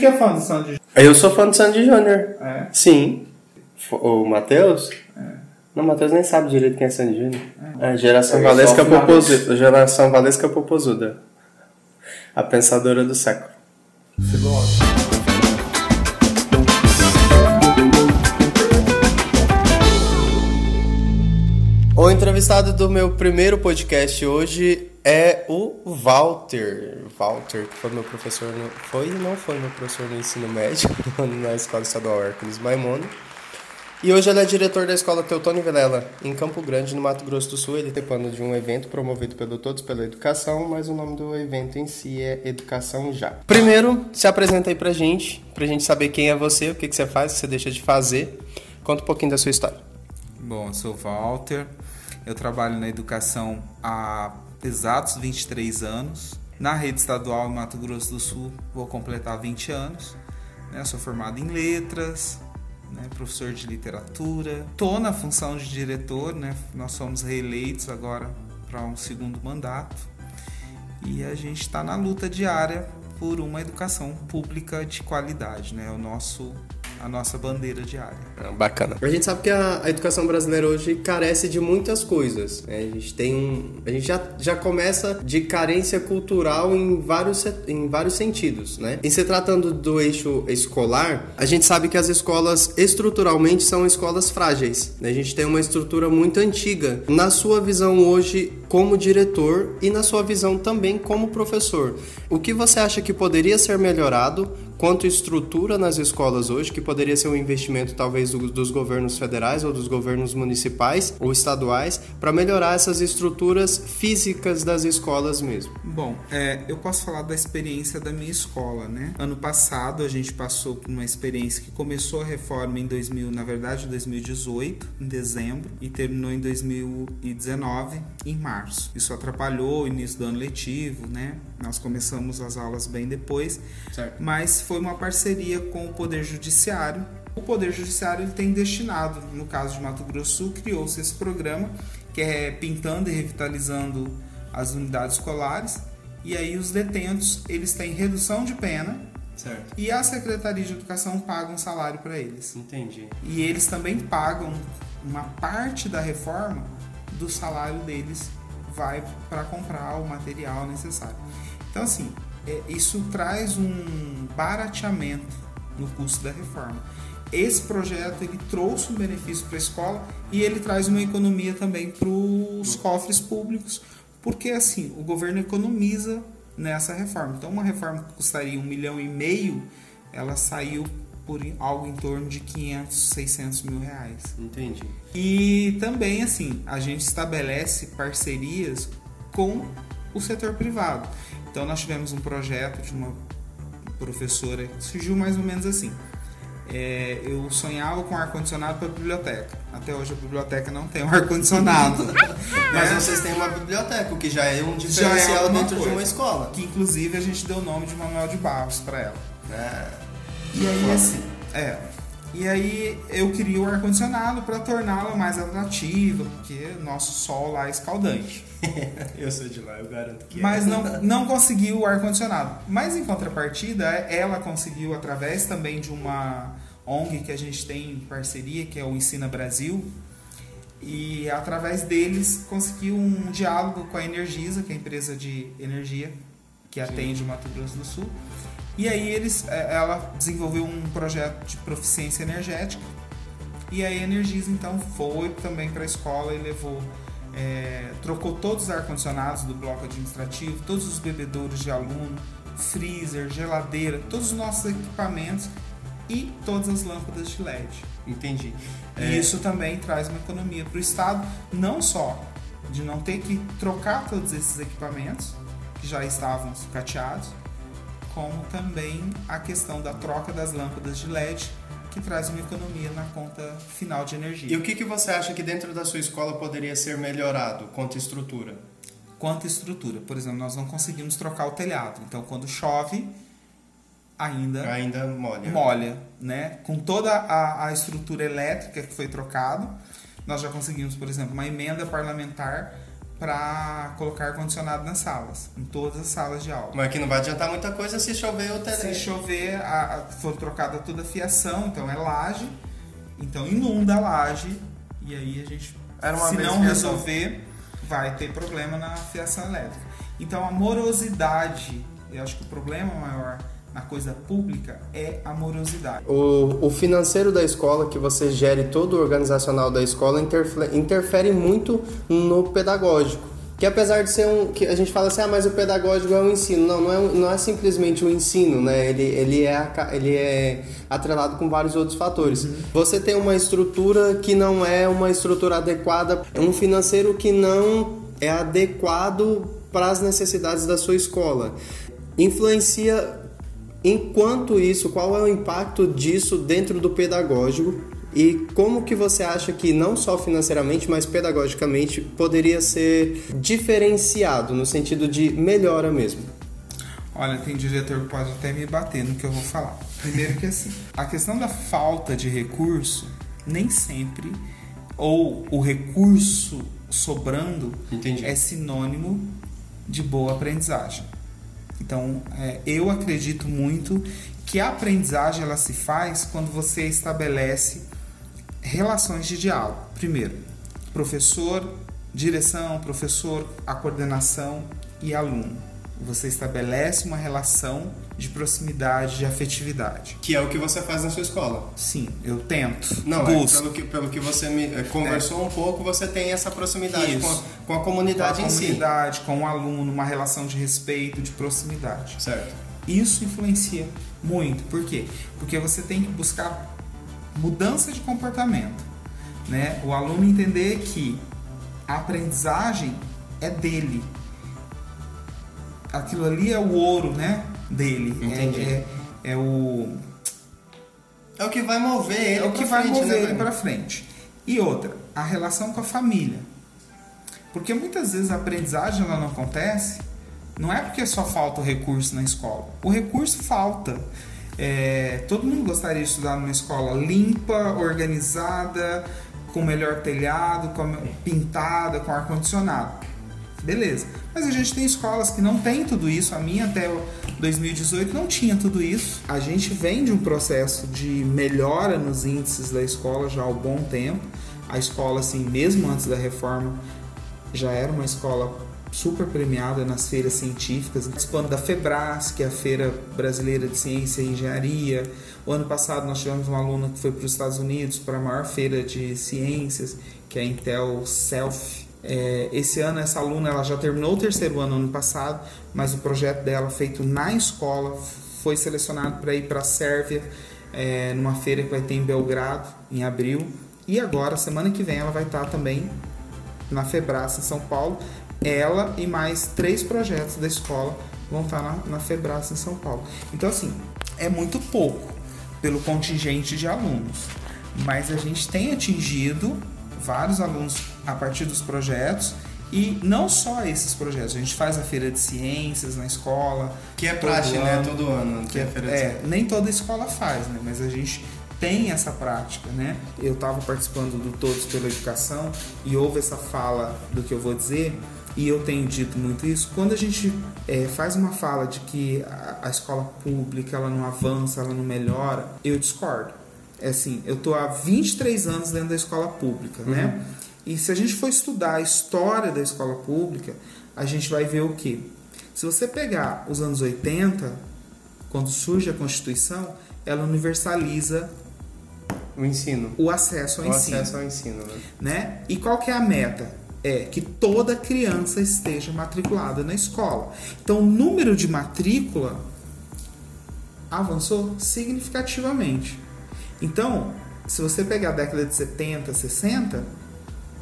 que é fã do Sandy Eu sou fã do Sandy Júnior. É. Sim. O Matheus? Não, o Matheus nem sabe direito quem é Sandy Júnior. É, geração Eu sou Valesca. Popozuda. Geração Valesca Popozuda. A pensadora do século. O entrevistado do meu primeiro podcast hoje é o Walter. Walter, que foi meu professor no, foi não foi meu professor no ensino médio na Escola Estadual Hércules Maimono. E hoje ele é diretor da Escola Teutônio Vilela, em Campo Grande, no Mato Grosso do Sul. Ele participando de um evento promovido pelo Todos pela Educação, mas o nome do evento em si é Educação Já. Primeiro, se apresenta aí pra gente, pra gente saber quem é você, o que, que você faz, o que você deixa de fazer. Conta um pouquinho da sua história. Bom, eu sou Walter, eu trabalho na educação há exatos 23 anos. Na rede estadual em Mato Grosso do Sul, vou completar 20 anos. Né? Sou formado em letras, né? professor de literatura. Estou na função de diretor, né? nós somos reeleitos agora para um segundo mandato. E a gente está na luta diária por uma educação pública de qualidade, né? O nosso, a nossa bandeira diária. Ah, Bacana. A gente sabe que a, a educação brasileira hoje carece de muitas coisas. né? A gente tem um, a gente já, já começa de carência cultural em vários, em vários sentidos, né? Em se tratando do eixo escolar, a gente sabe que as escolas estruturalmente são escolas frágeis. né? A gente tem uma estrutura muito antiga. Na sua visão hoje como diretor e na sua visão também como professor, o que você acha que poderia ser melhorado quanto estrutura nas escolas hoje, que poderia ser um investimento talvez do- dos governos federais ou dos governos municipais ou estaduais, para melhorar essas estruturas físicas das escolas mesmo. Bom, é, eu posso falar da experiência da minha escola, né? Ano passado a gente passou por uma experiência que começou a reforma em 2000, na verdade, em 2018, em dezembro, e terminou em 2019, em março. Isso atrapalhou o início do ano letivo, né? Nós começamos as aulas bem depois, Certo. mas foi uma parceria com o Poder Judiciário. O Poder Judiciário ele tem destinado, no caso de Mato Grosso Sul, criou-se esse programa que é pintando e revitalizando as unidades escolares. E aí os detentos eles têm redução de pena Certo. e a Secretaria de Educação paga um salário para eles. Entendi. E eles também pagam uma parte da reforma do salário deles vai para comprar o material necessário. Então assim, isso traz um barateamento no custo da reforma. Esse projeto ele trouxe um benefício para a escola e ele traz uma economia também para os cofres públicos, porque assim o governo economiza nessa reforma. Então uma reforma que custaria um milhão e meio, ela saiu por algo em torno de 500, 600 mil reais. Entendi. E também, assim, a gente estabelece parcerias com o setor privado. Então, nós tivemos um projeto de uma professora que surgiu mais ou menos assim. É, eu sonhava com ar-condicionado para a biblioteca. Até hoje a biblioteca não tem um ar-condicionado. Mas né? vocês têm uma biblioteca, o que já é um é diferencial alguma dentro de coisa. uma escola. Que inclusive a gente deu o nome de Manuel de Barros para ela. É. E aí, assim, é. E aí eu queria o ar-condicionado para torná-la mais atrativa, porque nosso sol lá é escaldante. Eu sou de lá, eu garanto que Mas não, não conseguiu o ar-condicionado. Mas em contrapartida, ela conseguiu através também de uma ONG que a gente tem em parceria, que é o Ensina Brasil. E através deles conseguiu um diálogo com a Energisa, que é a empresa de energia que atende o Mato Grosso do Sul. E aí eles, eh, ela desenvolveu um projeto de proficiência energética. E aí a Energisa então foi também para a escola e levou, eh, trocou todos os ar-condicionados do bloco administrativo, todos os bebedouros de aluno, freezer, geladeira, todos os nossos equipamentos e todas as lâmpadas de LED. Entendi. E isso também traz uma economia para o Estado, não só de não ter que trocar todos esses equipamentos que já estavam sucateados, como também a questão da troca das lâmpadas de LED, que traz uma economia na conta final de energia. E o que, que você acha que dentro da sua escola poderia ser melhorado quanto estrutura? Quanto à estrutura, por exemplo, nós não conseguimos trocar o telhado, então quando chove, ainda Ainda molha. molha, né? Com toda a, a estrutura elétrica que foi trocado, nós já conseguimos, por exemplo, uma emenda parlamentar para colocar ar-condicionado nas salas, em todas as salas de aula. Mas que não vai adiantar muita coisa se chover ou Se chover, a, a, for trocada toda a fiação, então é laje, então inunda a laje e aí a gente, se não resolver, vai ter problema na fiação elétrica. Então a morosidade, eu acho que o problema maior na coisa pública é a morosidade. O, o financeiro da escola, que você gere todo o organizacional da escola, interfere, interfere muito no pedagógico. Que apesar de ser um. que A gente fala assim, ah, mas o pedagógico é um ensino. Não, não é, não é simplesmente um ensino, né? Ele, ele, é, ele é atrelado com vários outros fatores. Uhum. Você tem uma estrutura que não é uma estrutura adequada, um financeiro que não é adequado para as necessidades da sua escola. Influencia Enquanto isso, qual é o impacto disso dentro do pedagógico e como que você acha que não só financeiramente, mas pedagogicamente poderia ser diferenciado no sentido de melhora mesmo? Olha, tem diretor que pode até me bater no que eu vou falar. Primeiro que assim, a questão da falta de recurso nem sempre ou o recurso sobrando Entendi. é sinônimo de boa aprendizagem. Então, é, eu acredito muito que a aprendizagem ela se faz quando você estabelece relações de diálogo. Primeiro, professor, direção, professor, a coordenação e aluno. Você estabelece uma relação de proximidade, de afetividade. Que é o que você faz na sua escola. Sim, eu tento. Não, é, pelo, que, pelo que você me é, conversou é. um pouco, você tem essa proximidade com a, com a, comunidade com a em comunidade, si. com o aluno, uma relação de respeito, de proximidade. Certo. Isso influencia muito. Por quê? Porque você tem que buscar mudança de comportamento. Né? O aluno entender que a aprendizagem é dele. Aquilo ali é o ouro, né? Dele. Entendi. É, é, é, o. É o que vai mover ele. É o que vai frente, mover né, ele para frente. E outra, a relação com a família. Porque muitas vezes a aprendizagem ela não acontece, não é porque só falta o recurso na escola. O recurso falta. É, todo mundo gostaria de estudar numa escola limpa, organizada, com melhor telhado, com, pintada, com ar-condicionado. Beleza. Mas a gente tem escolas que não tem tudo isso. A minha até 2018 não tinha tudo isso. A gente vem de um processo de melhora nos índices da escola já há um bom tempo. A escola, assim, mesmo antes da reforma, já era uma escola super premiada nas feiras científicas, participando da FEBRAS, que é a Feira Brasileira de Ciência e Engenharia. O ano passado nós tivemos uma aluna que foi para os Estados Unidos para a maior feira de ciências, que é a Intel Self, é, esse ano essa aluna ela já terminou o terceiro ano ano passado, mas o projeto dela feito na escola foi selecionado para ir para a Sérvia é, numa feira que vai ter em Belgrado em abril. E agora, semana que vem, ela vai estar também na Febras em São Paulo. Ela e mais três projetos da escola vão estar na, na Febras em São Paulo. Então, assim, é muito pouco pelo contingente de alunos, mas a gente tem atingido vários alunos a partir dos projetos e não só esses projetos, a gente faz a feira de ciências na escola. Que é prática, né? Todo ano. Que é, é, nem toda escola faz, né? Mas a gente tem essa prática, né? Eu estava participando do Todos pela Educação e houve essa fala do que eu vou dizer e eu tenho dito muito isso. Quando a gente é, faz uma fala de que a, a escola pública ela não avança, ela não melhora, eu discordo. É assim, eu tô há 23 anos dentro da escola pública, né? uhum. né? E se a gente for estudar a história da escola pública, a gente vai ver o quê? Se você pegar os anos 80, quando surge a Constituição, ela universaliza o ensino. O acesso ao o ensino. acesso ao ensino, né? né? E qual que é a meta? É que toda criança esteja matriculada na escola. Então, o número de matrícula avançou significativamente. Então, se você pegar a década de 70, 60,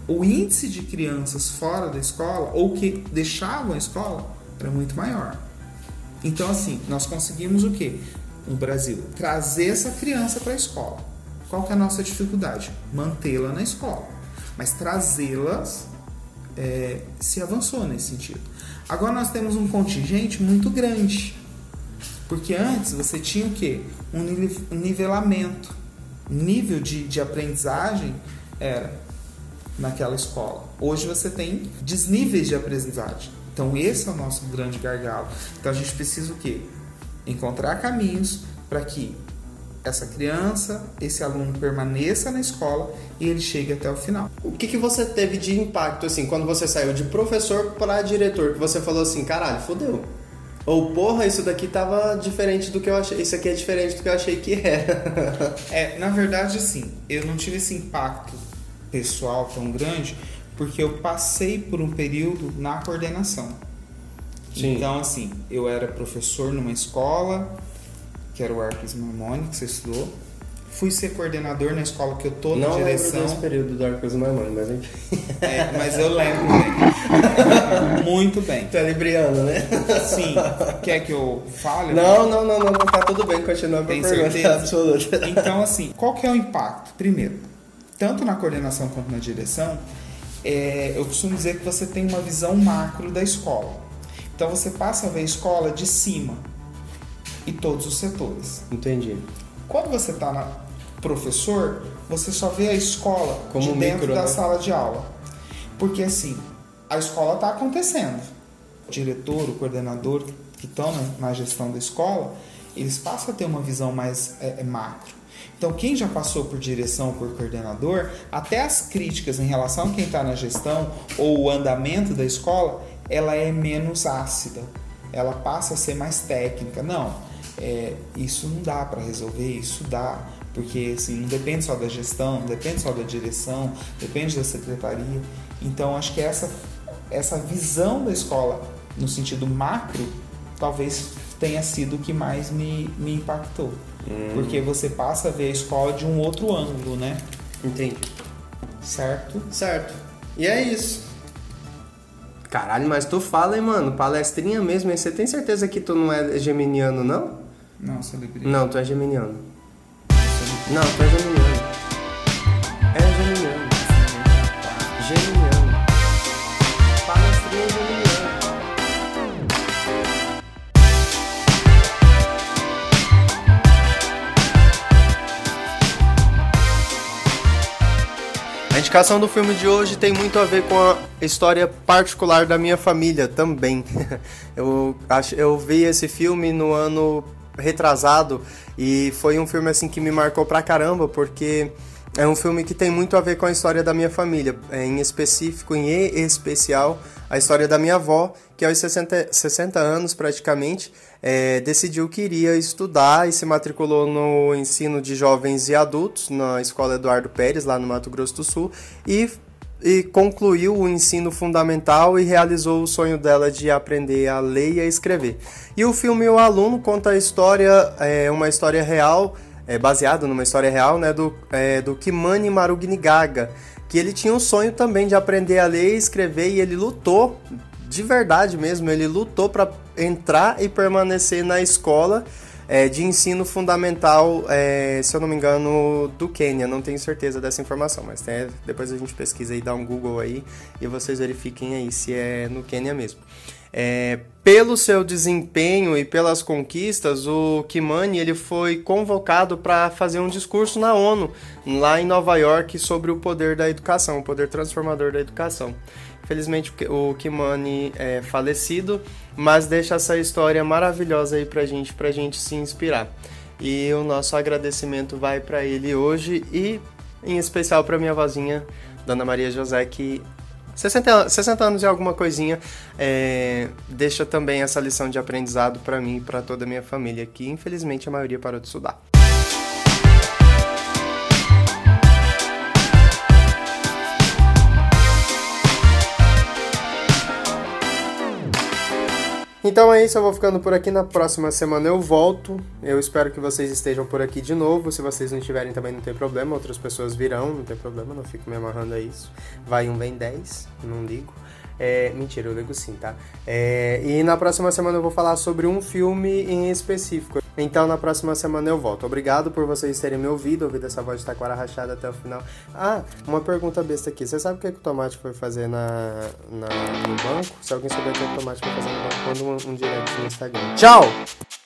o índice de crianças fora da escola ou que deixavam a escola era muito maior. Então, assim, nós conseguimos o que no Brasil? Trazer essa criança para a escola. Qual que é a nossa dificuldade? Mantê-la na escola. Mas trazê-las é, se avançou nesse sentido. Agora nós temos um contingente muito grande. Porque antes você tinha o quê? Um nivelamento nível de, de aprendizagem era naquela escola. Hoje você tem desníveis de aprendizagem. Então esse é o nosso grande gargalo. Então a gente precisa o quê? Encontrar caminhos para que essa criança, esse aluno permaneça na escola e ele chegue até o final. O que, que você teve de impacto, assim, quando você saiu de professor para diretor, que você falou assim, caralho, fodeu. Ou, porra, isso daqui tava diferente do que eu achei. Isso aqui é diferente do que eu achei que era. é, na verdade, assim, eu não tive esse impacto pessoal tão grande, porque eu passei por um período na coordenação. Sim. Então, assim, eu era professor numa escola, que era o Arcos Marmoni, que você estudou. Fui ser coordenador na escola que eu tô na Não direção. Não período do Arcos Marmoni, mas enfim. É, mas eu lembro bem. Muito bem. É libriano, né? Sim. Quer que eu fale? Não, não, não, não, não, tá tudo bem, continua Tem certeza? absoluta. Então, assim, qual que é o impacto? Primeiro, tanto na coordenação quanto na direção, é, eu costumo dizer que você tem uma visão macro da escola. Então você passa a ver a escola de cima e todos os setores. Entendi. Quando você está na professor, você só vê a escola Como de dentro micro, da né? sala de aula. Porque assim, a escola está acontecendo. O diretor, o coordenador que estão na, gestão da escola, eles passam a ter uma visão mais é, é, macro. Então, quem já passou por direção, por coordenador, até as críticas em relação a quem está na gestão ou o andamento da escola, ela é menos ácida. Ela passa a ser mais técnica. Não, é, isso não dá para resolver, isso dá, porque assim, não depende só da gestão, não depende só da direção, depende da secretaria. Então acho que essa, essa visão da escola no sentido macro talvez tenha sido o que mais me, me impactou. Hum. Porque você passa a ver a escola de um outro ângulo, né? Entendi. Certo? Certo. E é isso. Caralho, mas tu fala, hein, mano? Palestrinha mesmo, hein? Você tem certeza que tu não é geminiano, não? Não, sou libriano. Não, tu é geminiano. Não, tu é geminiano. É geminiano. Geminiano. Palestrinha geminiano. A indicação do filme de hoje tem muito a ver com a história particular da minha família também. Eu, acho, eu vi esse filme no ano retrasado e foi um filme assim que me marcou pra caramba porque é um filme que tem muito a ver com a história da minha família, é, em específico, em especial, a história da minha avó, que aos 60, 60 anos praticamente, é, decidiu que iria estudar e se matriculou no ensino de jovens e adultos na Escola Eduardo Pérez, lá no Mato Grosso do Sul, e e concluiu o ensino fundamental e realizou o sonho dela de aprender a ler e a escrever. E o filme O Aluno conta a história, é, uma história real, é, baseada numa história real, né, do, é, do Kimani Marugnigaga, que ele tinha um sonho também de aprender a ler e escrever e ele lutou, de verdade mesmo, ele lutou para entrar e permanecer na escola é, de ensino fundamental, é, se eu não me engano, do Quênia. Não tenho certeza dessa informação, mas tem, depois a gente pesquisa e dá um Google aí e vocês verifiquem aí se é no Quênia mesmo. É, pelo seu desempenho e pelas conquistas, o Kimani ele foi convocado para fazer um discurso na ONU, lá em Nova York, sobre o poder da educação, o poder transformador da educação. Felizmente o Kimani é falecido, mas deixa essa história maravilhosa aí pra gente, pra gente se inspirar. E o nosso agradecimento vai para ele hoje e em especial para minha vozinha, Dona Maria José, que 60, 60 anos e alguma coisinha é, deixa também essa lição de aprendizado para mim e para toda a minha família, que infelizmente a maioria parou de estudar. Então é isso, eu vou ficando por aqui. Na próxima semana eu volto. Eu espero que vocês estejam por aqui de novo. Se vocês não estiverem também não tem problema, outras pessoas virão, não tem problema, não fico me amarrando a isso. Vai um, vem dez, não ligo. É, mentira, eu ligo sim, tá? É, e na próxima semana eu vou falar sobre um filme em específico. Então na próxima semana eu volto. Obrigado por vocês terem me ouvido, ouvido essa voz de taquara rachada até o final. Ah, uma pergunta besta aqui. Você sabe o que, é que o Tomate foi fazer na, na, no banco? Se alguém souber o que, é o Tomate foi fazer no banco, manda um, um direct no Instagram. Tchau!